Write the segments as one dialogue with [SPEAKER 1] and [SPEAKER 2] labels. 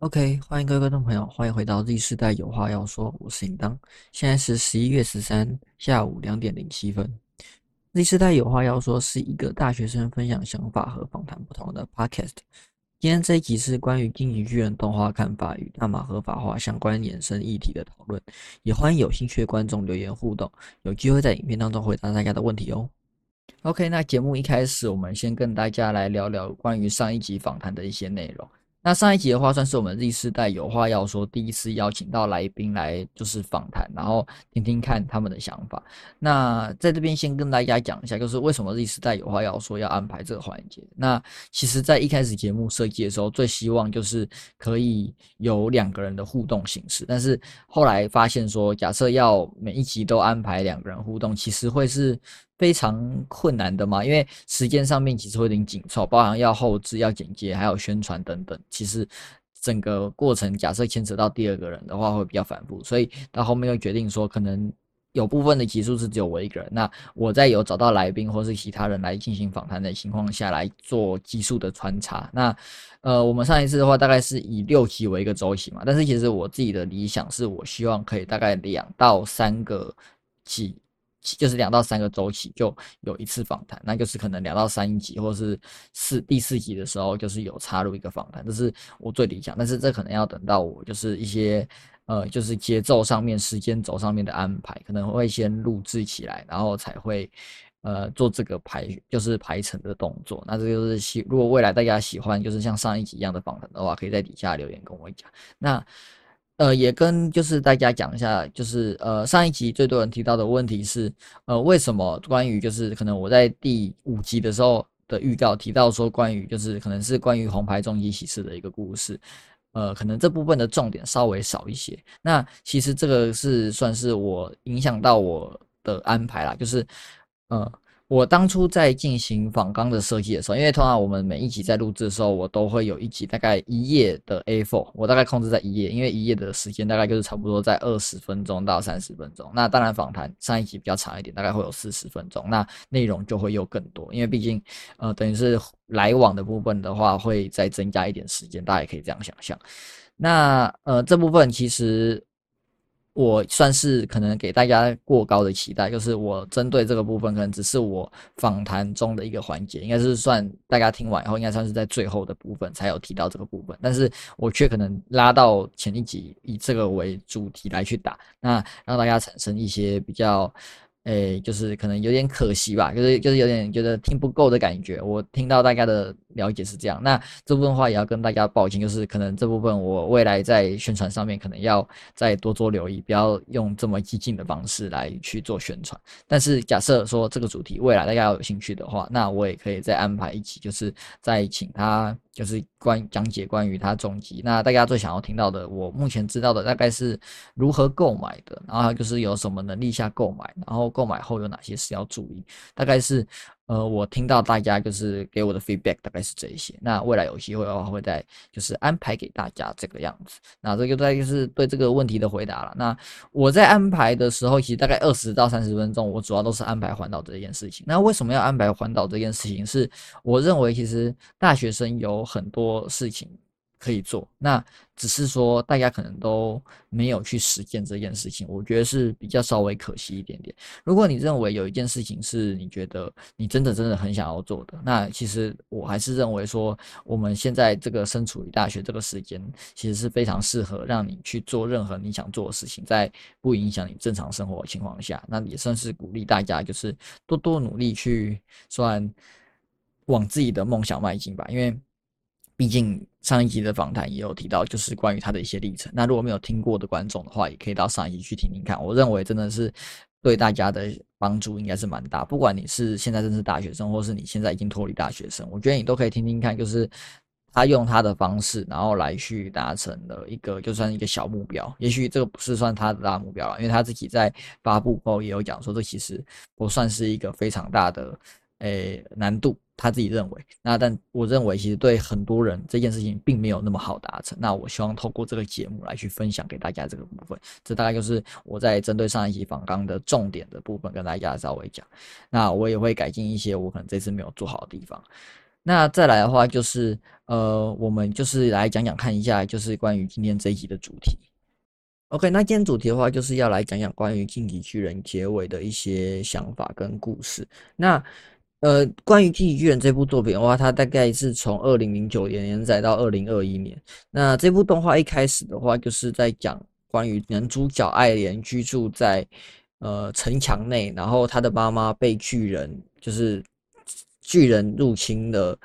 [SPEAKER 1] OK，欢迎各位观众朋友，欢迎回到 Z 世代有话要说，我是尹当。现在是十一月十三下午两点零七分。Z 世代有话要说是一个大学生分享想法和访谈不同的 Podcast。今天这一集是关于《进击巨人》动画看法与大麻合法化相关衍生议题的讨论，也欢迎有兴趣的观众留言互动，有机会在影片当中回答大家的问题哦。OK，那节目一开始，我们先跟大家来聊聊关于上一集访谈的一些内容。那上一集的话，算是我们 Z 世代有话要说，第一次邀请到来宾来就是访谈，然后听听看他们的想法。那在这边先跟大家讲一下，就是为什么 Z 世代有话要说要安排这个环节。那其实，在一开始节目设计的时候，最希望就是可以有两个人的互动形式，但是后来发现说，假设要每一集都安排两个人互动，其实会是。非常困难的嘛，因为时间上面其实会有点紧凑，包含要后置、要剪接，还有宣传等等。其实整个过程，假设牵扯到第二个人的话，会比较反复，所以到后面又决定说，可能有部分的集数是只有我一个人。那我在有找到来宾或是其他人来进行访谈的情况下来做集数的穿插。那呃，我们上一次的话大概是以六期为一个周期嘛，但是其实我自己的理想是我希望可以大概两到三个期。就是两到三个周期就有一次访谈，那就是可能两到三集或是四第四集的时候，就是有插入一个访谈，这是我最理想。但是这可能要等到我就是一些呃，就是节奏上面、时间轴上面的安排，可能会先录制起来，然后才会呃做这个排，就是排程的动作。那这就是喜，如果未来大家喜欢，就是像上一集一样的访谈的话，可以在底下留言跟我讲。那。呃，也跟就是大家讲一下，就是呃上一集最多人提到的问题是，呃为什么关于就是可能我在第五集的时候的预告提到说关于就是可能是关于红牌重机骑士的一个故事，呃可能这部分的重点稍微少一些。那其实这个是算是我影响到我的安排啦，就是呃。我当初在进行仿纲的设计的时候，因为通常我们每一集在录制的时候，我都会有一集大概一页的 A4，我大概控制在一页，因为一页的时间大概就是差不多在二十分钟到三十分钟。那当然访谈上一集比较长一点，大概会有四十分钟，那内容就会又更多，因为毕竟呃等于是来往的部分的话会再增加一点时间，大家也可以这样想象。那呃这部分其实。我算是可能给大家过高的期待，就是我针对这个部分，可能只是我访谈中的一个环节，应该是算大家听完以后，应该算是在最后的部分才有提到这个部分，但是我却可能拉到前一集以这个为主题来去打，那让大家产生一些比较。诶，就是可能有点可惜吧，就是就是有点觉得听不够的感觉。我听到大家的了解是这样，那这部分话也要跟大家抱歉，就是可能这部分我未来在宣传上面可能要再多做留意，不要用这么激进的方式来去做宣传。但是假设说这个主题未来大家有兴趣的话，那我也可以再安排一起，就是再请他。就是关讲解关于它终极，那大家最想要听到的，我目前知道的大概是如何购买的，然后就是有什么能力下购买，然后购买后有哪些事要注意，大概是。呃，我听到大家就是给我的 feedback 大概是这一些。那未来有机会的话，会再就是安排给大家这个样子。那这个大概就是对这个问题的回答了。那我在安排的时候，其实大概二十到三十分钟，我主要都是安排环岛这件事情。那为什么要安排环岛这件事情？是我认为其实大学生有很多事情。可以做，那只是说大家可能都没有去实践这件事情，我觉得是比较稍微可惜一点点。如果你认为有一件事情是你觉得你真的真的很想要做的，那其实我还是认为说我们现在这个身处于大学这个时间，其实是非常适合让你去做任何你想做的事情，在不影响你正常生活的情况下，那也算是鼓励大家就是多多努力去算往自己的梦想迈进吧，因为。毕竟上一集的访谈也有提到，就是关于他的一些历程。那如果没有听过的观众的话，也可以到上一集去听听看。我认为真的是对大家的帮助应该是蛮大。不管你是现在正是大学生，或是你现在已经脱离大学生，我觉得你都可以听听看。就是他用他的方式，然后来去达成了一个就算一个小目标。也许这个不是算他的大目标了，因为他自己在发布后也有讲说，这其实不算是一个非常大的诶难度。他自己认为，那但我认为，其实对很多人这件事情并没有那么好达成。那我希望透过这个节目来去分享给大家这个部分，这大概就是我在针对上一期访纲的重点的部分跟大家稍微讲。那我也会改进一些我可能这次没有做好的地方。那再来的话就是呃，我们就是来讲讲看一下，就是关于今天这一集的主题。OK，那今天主题的话就是要来讲讲关于《进击巨人》结尾的一些想法跟故事。那呃，关于《进击巨人》这部作品的话，它大概是从二零零九年连载到二零二一年。那这部动画一开始的话，就是在讲关于男主角爱莲居住在呃城墙内，然后他的妈妈被巨人就是巨人入侵了，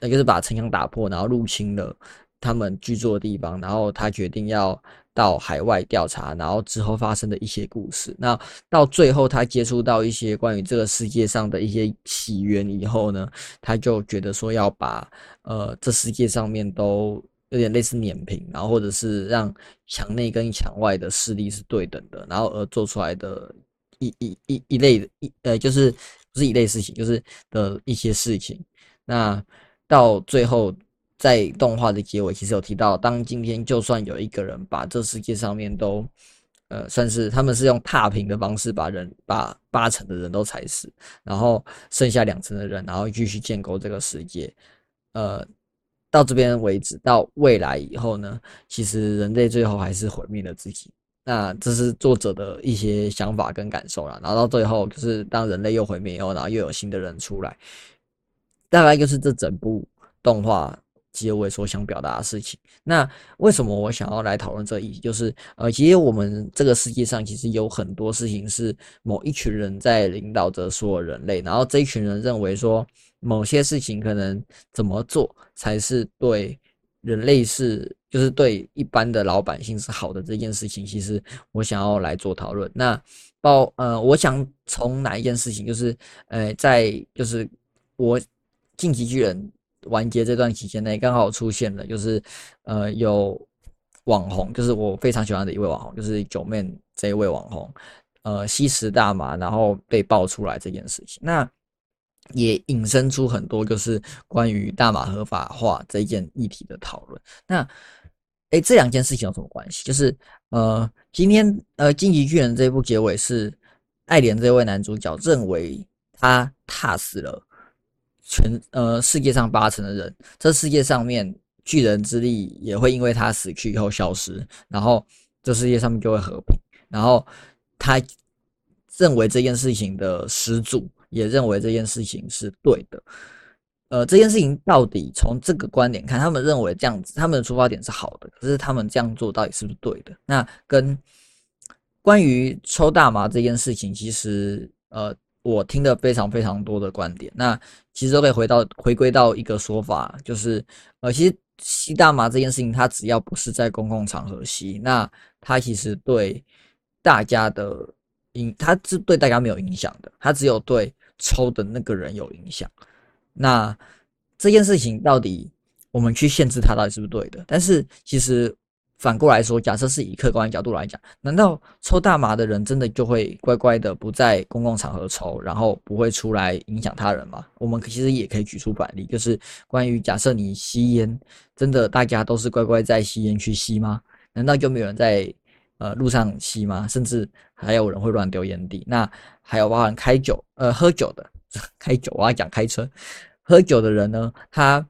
[SPEAKER 1] 那就是把城墙打破，然后入侵了他们居住的地方，然后他决定要。到海外调查，然后之后发生的一些故事。那到最后，他接触到一些关于这个世界上的一些起源以后呢，他就觉得说要把呃这世界上面都有点类似碾平，然后或者是让墙内跟墙外的势力是对等的，然后而做出来的一一一一类的一呃就是不是一类事情，就是的一些事情。那到最后。在动画的结尾，其实有提到，当今天就算有一个人把这世界上面都，呃，算是他们是用踏平的方式把人把八成的人都踩死，然后剩下两成的人，然后继续建构这个世界，呃，到这边为止，到未来以后呢，其实人类最后还是毁灭了自己。那这是作者的一些想法跟感受了。然后到最后，就是当人类又毁灭以后，然后又有新的人出来，大概就是这整部动画。结尾所想表达的事情。那为什么我想要来讨论这一？就是呃，其实我们这个世界上其实有很多事情是某一群人在领导着所有人类，然后这一群人认为说某些事情可能怎么做才是对人类是，就是对一般的老百姓是好的这件事情，其实我想要来做讨论。那包呃，我想从哪一件事情，就是呃，在就是我晋级巨人。完结这段期间内，刚好出现了，就是呃有网红，就是我非常喜欢的一位网红，就是九妹这一位网红，呃吸食大麻，然后被爆出来这件事情，那也引申出很多就是关于大麻合法化这一件议题的讨论。那哎，这两件事情有什么关系？就是呃今天呃《晋级巨人》这一部结尾是爱莲这位男主角认为他踏死了。全呃世界上八成的人，这世界上面巨人之力也会因为他死去以后消失，然后这世界上面就会和平。然后他认为这件事情的始祖也认为这件事情是对的。呃，这件事情到底从这个观点看，他们认为这样子，他们的出发点是好的，可是他们这样做到底是不是对的？那跟关于抽大麻这件事情，其实呃。我听了非常非常多的观点，那其实都可以回到回归到一个说法，就是呃，其实吸大麻这件事情，它只要不是在公共场合吸，那它其实对大家的影，它是对大家没有影响的，它只有对抽的那个人有影响。那这件事情到底我们去限制它，到底是不是对的？但是其实。反过来说，假设是以客观角度来讲，难道抽大麻的人真的就会乖乖的不在公共场合抽，然后不会出来影响他人吗？我们其实也可以举出反例，就是关于假设你吸烟，真的大家都是乖乖在吸烟区吸吗？难道就没有人在呃路上吸吗？甚至还有人会乱丢烟蒂？那还有包含开酒呃喝酒的，开酒我要讲开车，喝酒的人呢，他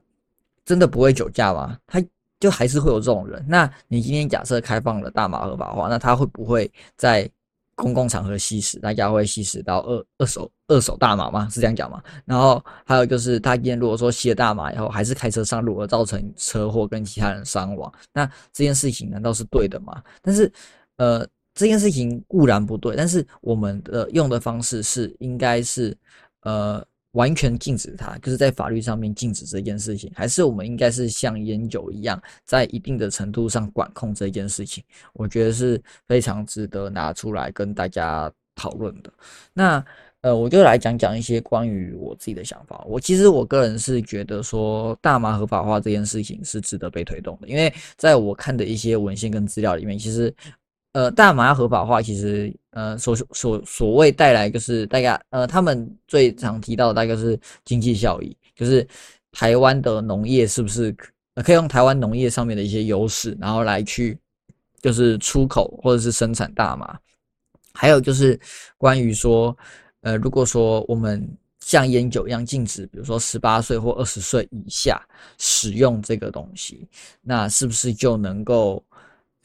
[SPEAKER 1] 真的不会酒驾吗？他？就还是会有这种人。那你今天假设开放了大麻合法化，那他会不会在公共场合吸食？大家会吸食到二二手二手大麻吗？是这样讲吗？然后还有就是，他今天如果说吸了大麻以后，还是开车上路而造成车祸跟其他人伤亡，那这件事情难道是对的吗？但是，呃，这件事情固然不对，但是我们的用的方式是应该是，呃。完全禁止它，就是在法律上面禁止这件事情，还是我们应该是像烟酒一样，在一定的程度上管控这件事情？我觉得是非常值得拿出来跟大家讨论的。那呃，我就来讲讲一些关于我自己的想法。我其实我个人是觉得说，大麻合法化这件事情是值得被推动的，因为在我看的一些文献跟资料里面，其实。呃，大麻要合法化，其实呃所所所谓带来就是大家呃他们最常提到的大概是经济效益，就是台湾的农业是不是可以用台湾农业上面的一些优势，然后来去就是出口或者是生产大麻，还有就是关于说呃如果说我们像烟酒一样禁止，比如说十八岁或二十岁以下使用这个东西，那是不是就能够，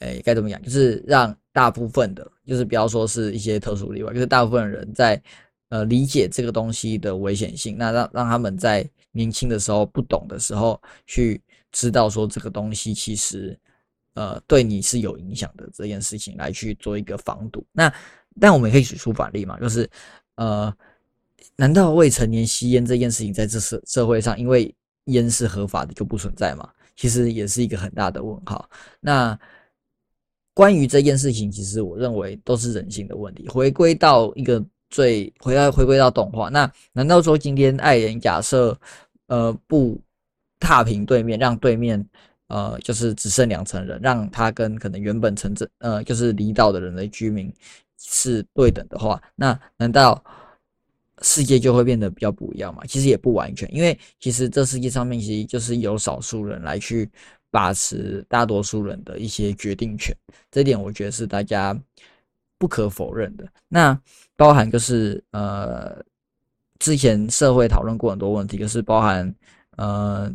[SPEAKER 1] 诶，该怎么讲？就是让大部分的，就是不要说是一些特殊例外，就是大部分人在呃理解这个东西的危险性，那让让他们在年轻的时候不懂的时候去知道说这个东西其实呃对你是有影响的这件事情来去做一个防堵。那但我们也可以举出反例嘛，就是呃。难道未成年吸烟这件事情在这社社会上，因为烟是合法的就不存在吗？其实也是一个很大的问号。那关于这件事情，其实我认为都是人性的问题。回归到一个最回来回归到动画，那难道说今天爱人假设呃不踏平对面，让对面呃就是只剩两层人，让他跟可能原本城镇呃就是离岛的人的居民是对等的话，那难道？世界就会变得比较不一样嘛？其实也不完全，因为其实这世界上面其实就是有少数人来去把持大多数人的一些决定权，这点我觉得是大家不可否认的。那包含就是呃，之前社会讨论过很多问题，就是包含呃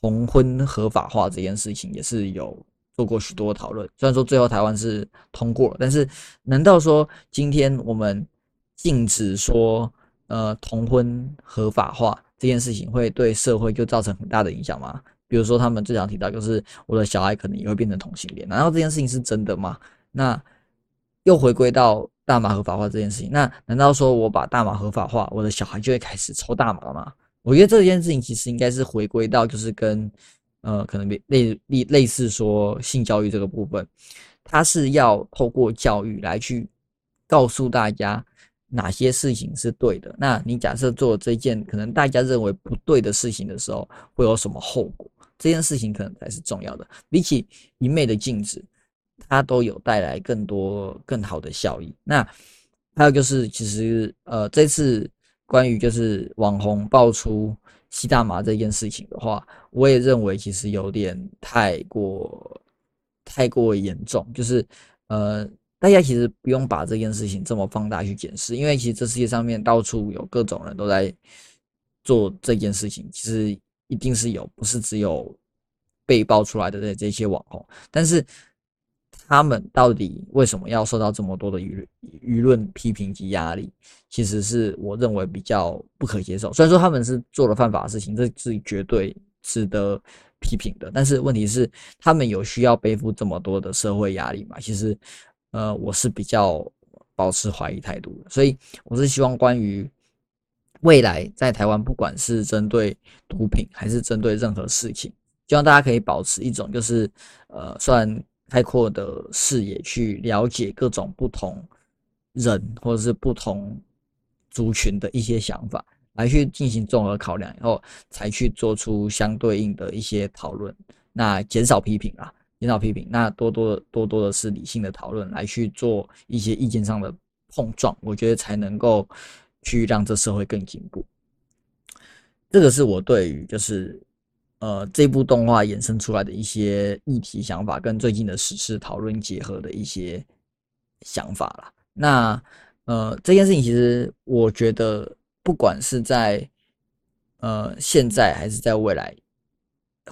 [SPEAKER 1] 同婚合法化这件事情，也是有做过许多讨论。虽然说最后台湾是通过了，但是难道说今天我们禁止说？呃，同婚合法化这件事情会对社会就造成很大的影响吗？比如说，他们最常提到就是我的小孩可能也会变成同性恋，难道这件事情是真的吗？那又回归到大麻合法化这件事情，那难道说我把大麻合法化，我的小孩就会开始抽大麻吗？我觉得这件事情其实应该是回归到就是跟呃，可能类类类似说性教育这个部分，它是要透过教育来去告诉大家。哪些事情是对的？那你假设做这件可能大家认为不对的事情的时候，会有什么后果？这件事情可能才是重要的。比起一昧的禁止，它都有带来更多更好的效益。那还有就是，其实呃，这次关于就是网红爆出吸大麻这件事情的话，我也认为其实有点太过太过严重，就是呃。大家其实不用把这件事情这么放大去检视，因为其实这世界上面到处有各种人都在做这件事情，其实一定是有，不是只有被爆出来的这这些网红。但是他们到底为什么要受到这么多的舆舆论批评及压力？其实是我认为比较不可接受。虽然说他们是做了犯法的事情，这是绝对值得批评的，但是问题是他们有需要背负这么多的社会压力吗？其实。呃，我是比较保持怀疑态度的，所以我是希望关于未来在台湾，不管是针对毒品还是针对任何事情，希望大家可以保持一种就是呃，算开阔的视野去了解各种不同人或者是不同族群的一些想法，来去进行综合考量以后，才去做出相对应的一些讨论，那减少批评啊。引导批评，那多多多多的是理性的讨论，来去做一些意见上的碰撞，我觉得才能够去让这社会更进步。这个是我对于就是呃这部动画衍生出来的一些议题想法，跟最近的时事讨论结合的一些想法啦。那呃这件事情其实我觉得，不管是在呃现在还是在未来。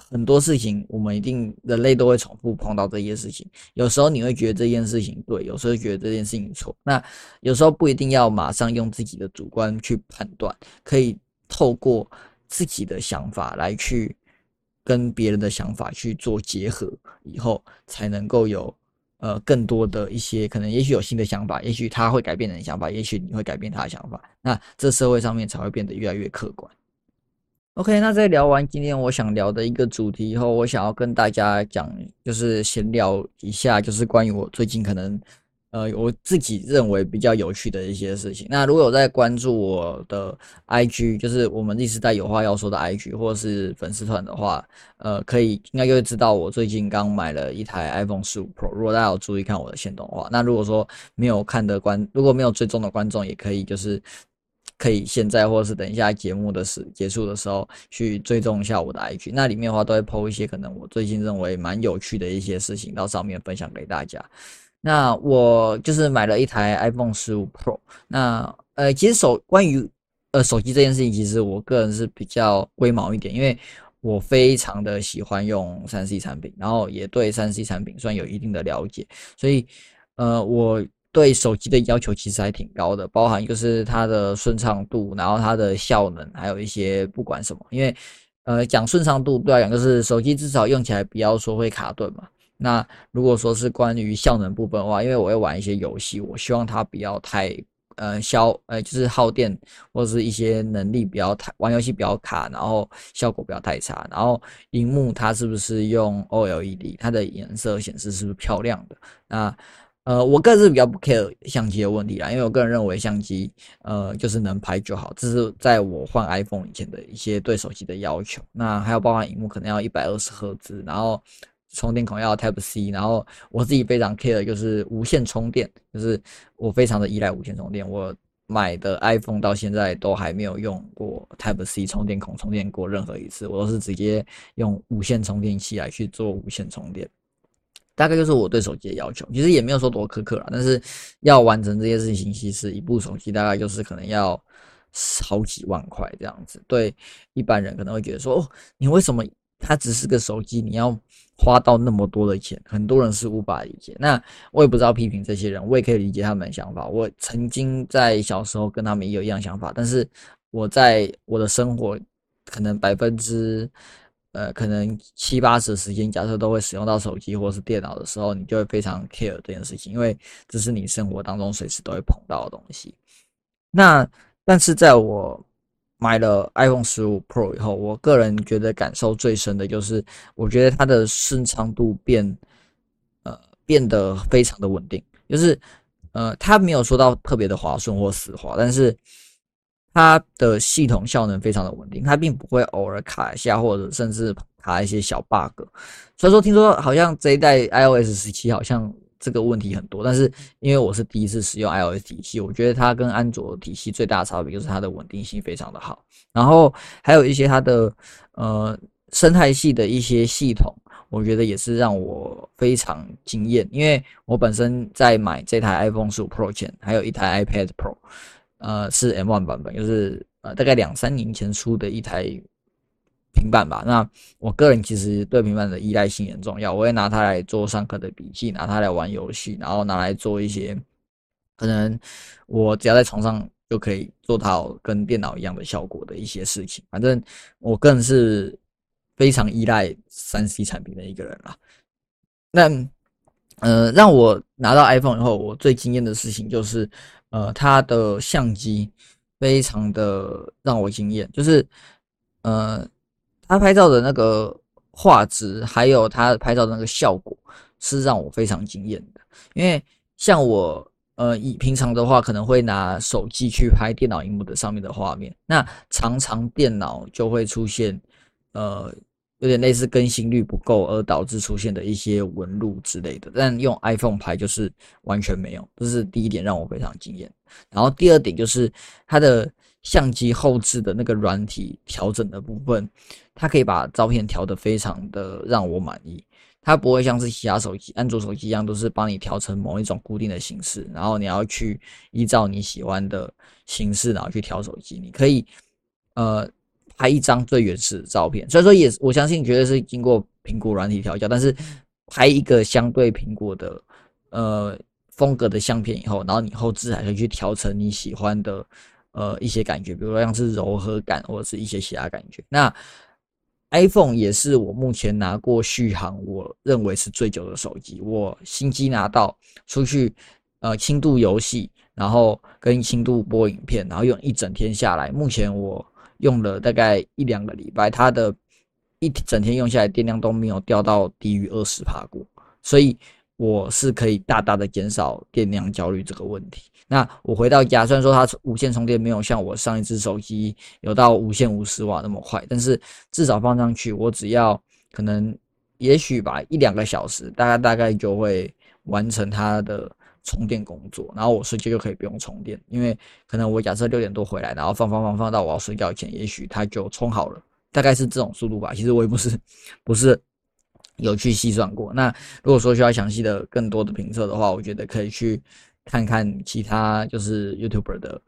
[SPEAKER 1] 很多事情，我们一定人类都会重复碰到这件事情。有时候你会觉得这件事情对，有时候觉得这件事情错。那有时候不一定要马上用自己的主观去判断，可以透过自己的想法来去跟别人的想法去做结合，以后才能够有呃更多的一些可能，也许有新的想法，也许他会改变你的想法，也许你会改变他的想法。那这社会上面才会变得越来越客观。OK，那在聊完今天我想聊的一个主题以后，我想要跟大家讲，就是闲聊一下，就是关于我最近可能，呃，我自己认为比较有趣的一些事情。那如果有在关注我的 IG，就是我们历史代有话要说的 IG，或者是粉丝团的话，呃，可以应该就会知道我最近刚买了一台 iPhone 十五 Pro。如果大家有注意看我的线动的话，那如果说没有看的观，如果没有追踪的观众，也可以就是。可以现在或是等一下节目的时结束的时候去追踪一下我的 IG，那里面的话都会 PO 一些可能我最近认为蛮有趣的一些事情到上面分享给大家。那我就是买了一台 iPhone 十五 Pro，那呃其实手关于呃，手机这件事情，其实我个人是比较龟毛一点，因为我非常的喜欢用三 C 产品，然后也对三 C 产品算有一定的了解，所以呃，我对手机的要求其实还挺高的，包含就是它的顺畅度，然后它的效能，还有一些不管什么，因为呃，讲顺畅度，对来讲就是手机至少用起来不要说会卡顿嘛。那如果说是关于效能部分的话，因为我会玩一些游戏，我希望它不要太呃消呃就是耗电或者是一些能力不要太玩游戏比较卡，然后效果不要太差，然后荧幕它是不是用 OLED，它的颜色显示是不是漂亮的？那呃我个人是比较不 care 相机的问题啦，因为我个人认为相机呃就是能拍就好，这是在我换 iPhone 以前的一些对手机的要求。那还有包含荧幕可能要一百二十赫兹，然后。充电孔要 Type C，然后我自己非常 care 就是无线充电，就是我非常的依赖无线充电。我买的 iPhone 到现在都还没有用过 Type C 充电孔充电过任何一次，我都是直接用无线充电器来去做无线充电。大概就是我对手机的要求，其实也没有说多苛刻了，但是要完成这些事情，其实一部手机大概就是可能要好几万块这样子。对一般人可能会觉得说，哦，你为什么它只是个手机，你要？花到那么多的钱，很多人是无法理解。那我也不知道批评这些人，我也可以理解他们的想法。我曾经在小时候跟他们也有一样想法，但是我在我的生活可能百分之呃可能七八十时间，假设都会使用到手机或是电脑的时候，你就会非常 care 这件事情，因为这是你生活当中随时都会碰到的东西。那但是在我买了 iPhone 十五 Pro 以后，我个人觉得感受最深的就是，我觉得它的顺畅度变，呃，变得非常的稳定。就是，呃，它没有说到特别的滑顺或死滑，但是它的系统效能非常的稳定，它并不会偶尔卡一下，或者甚至卡一些小 bug。所以说，听说好像这一代 iOS 十七好像。这个问题很多，但是因为我是第一次使用 iOS 体系，我觉得它跟安卓体系最大的差别就是它的稳定性非常的好，然后还有一些它的呃生态系的一些系统，我觉得也是让我非常惊艳。因为我本身在买这台 iPhone 十五 Pro 前，还有一台 iPad Pro，呃是 M1 版本，就是呃大概两三年前出的一台。平板吧，那我个人其实对平板的依赖性很重要，我会拿它来做上课的笔记，拿它来玩游戏，然后拿来做一些可能我只要在床上就可以做到跟电脑一样的效果的一些事情。反正我个人是非常依赖三 C 产品的一个人啦。那呃，让我拿到 iPhone 以后，我最惊艳的事情就是呃，它的相机非常的让我惊艳，就是呃。它拍照的那个画质，还有它拍照的那个效果，是让我非常惊艳的。因为像我，呃，以平常的话，可能会拿手机去拍电脑荧幕的上面的画面，那常常电脑就会出现，呃，有点类似更新率不够而导致出现的一些纹路之类的。但用 iPhone 拍就是完全没有，这是第一点让我非常惊艳。然后第二点就是它的。相机后置的那个软体调整的部分，它可以把照片调得非常的让我满意。它不会像是其他手机、安卓手机一样，都是帮你调成某一种固定的形式，然后你要去依照你喜欢的形式，然后去调手机。你可以呃拍一张最原始的照片，所以说也我相信绝对是经过苹果软体调教，但是拍一个相对苹果的呃风格的相片以后，然后你后置还可以去调成你喜欢的。呃，一些感觉，比如说像是柔和感，或者是一些其他感觉。那 iPhone 也是我目前拿过续航，我认为是最久的手机。我新机拿到出去，呃，轻度游戏，然后跟轻度播影片，然后用一整天下来，目前我用了大概一两个礼拜，它的一整天用下来电量都没有掉到低于二十帕过，所以我是可以大大的减少电量焦虑这个问题。那我回到家，虽然说它无线充电没有像我上一只手机有到无线五十瓦那么快，但是至少放上去，我只要可能也许吧一两个小时，大概大概就会完成它的充电工作，然后我睡觉就可以不用充电，因为可能我假设六点多回来，然后放放放放到我要睡觉前，也许它就充好了，大概是这种速度吧。其实我也不是不是有去细算过。那如果说需要详细的更多的评测的话，我觉得可以去。看看其他就是 YouTuber 的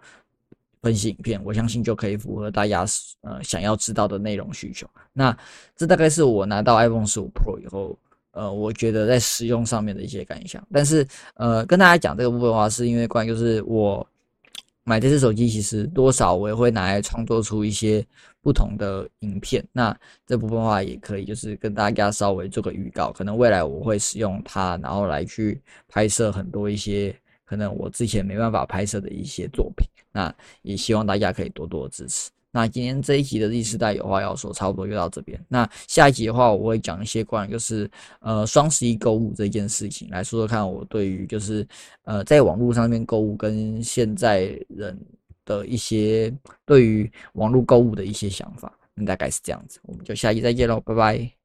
[SPEAKER 1] 分析影片，我相信就可以符合大家呃想要知道的内容需求。那这大概是我拿到 iPhone 十五 Pro 以后，呃，我觉得在使用上面的一些感想。但是呃，跟大家讲这个部分的话，是因为关于就是我买这只手机，其实多少我也会拿来创作出一些不同的影片。那这部分的话，也可以就是跟大家稍微做个预告，可能未来我会使用它，然后来去拍摄很多一些。可能我之前没办法拍摄的一些作品，那也希望大家可以多多支持。那今天这一集的第四代有话要说，差不多就到这边。那下一集的话，我会讲一些关于就是呃双十一购物这件事情，来说说看我对于就是呃在网络上面购物跟现在人的一些对于网络购物的一些想法，大概是这样子。我们就下期再见喽，拜拜。